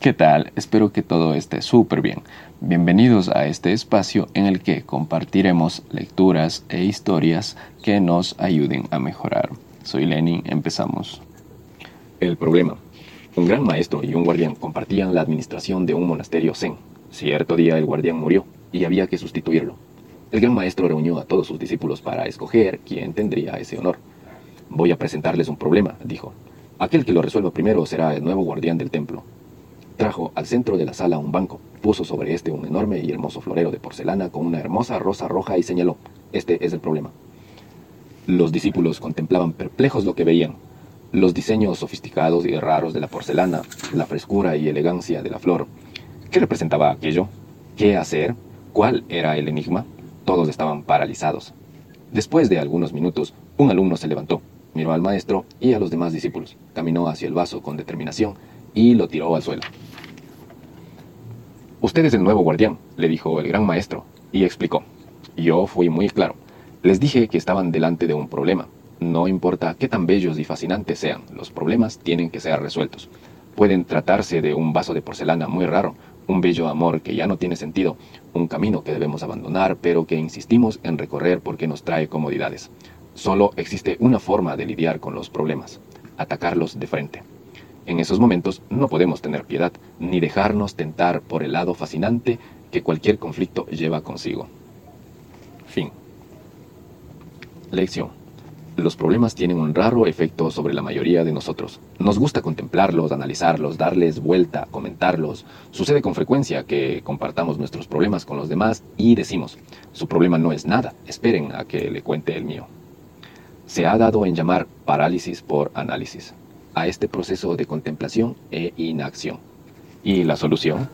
¿Qué tal? Espero que todo esté súper bien. Bienvenidos a este espacio en el que compartiremos lecturas e historias que nos ayuden a mejorar. Soy Lenin, empezamos. El problema. Un gran maestro y un guardián compartían la administración de un monasterio zen. Cierto día el guardián murió y había que sustituirlo. El gran maestro reunió a todos sus discípulos para escoger quién tendría ese honor. Voy a presentarles un problema, dijo. Aquel que lo resuelva primero será el nuevo guardián del templo. Trajo al centro de la sala un banco, puso sobre este un enorme y hermoso florero de porcelana con una hermosa rosa roja y señaló, este es el problema. Los discípulos contemplaban perplejos lo que veían, los diseños sofisticados y raros de la porcelana, la frescura y elegancia de la flor. ¿Qué representaba aquello? ¿Qué hacer? ¿Cuál era el enigma? Todos estaban paralizados. Después de algunos minutos, un alumno se levantó, miró al maestro y a los demás discípulos, caminó hacia el vaso con determinación y lo tiró al suelo. Usted es el nuevo guardián, le dijo el gran maestro, y explicó. Yo fui muy claro. Les dije que estaban delante de un problema. No importa qué tan bellos y fascinantes sean, los problemas tienen que ser resueltos. Pueden tratarse de un vaso de porcelana muy raro, un bello amor que ya no tiene sentido, un camino que debemos abandonar, pero que insistimos en recorrer porque nos trae comodidades. Solo existe una forma de lidiar con los problemas, atacarlos de frente. En esos momentos no podemos tener piedad, ni dejarnos tentar por el lado fascinante que cualquier conflicto lleva consigo. Fin. Lección. Los problemas tienen un raro efecto sobre la mayoría de nosotros. Nos gusta contemplarlos, analizarlos, darles vuelta, comentarlos. Sucede con frecuencia que compartamos nuestros problemas con los demás y decimos, su problema no es nada, esperen a que le cuente el mío. Se ha dado en llamar parálisis por análisis a este proceso de contemplación e inacción. ¿Y la solución?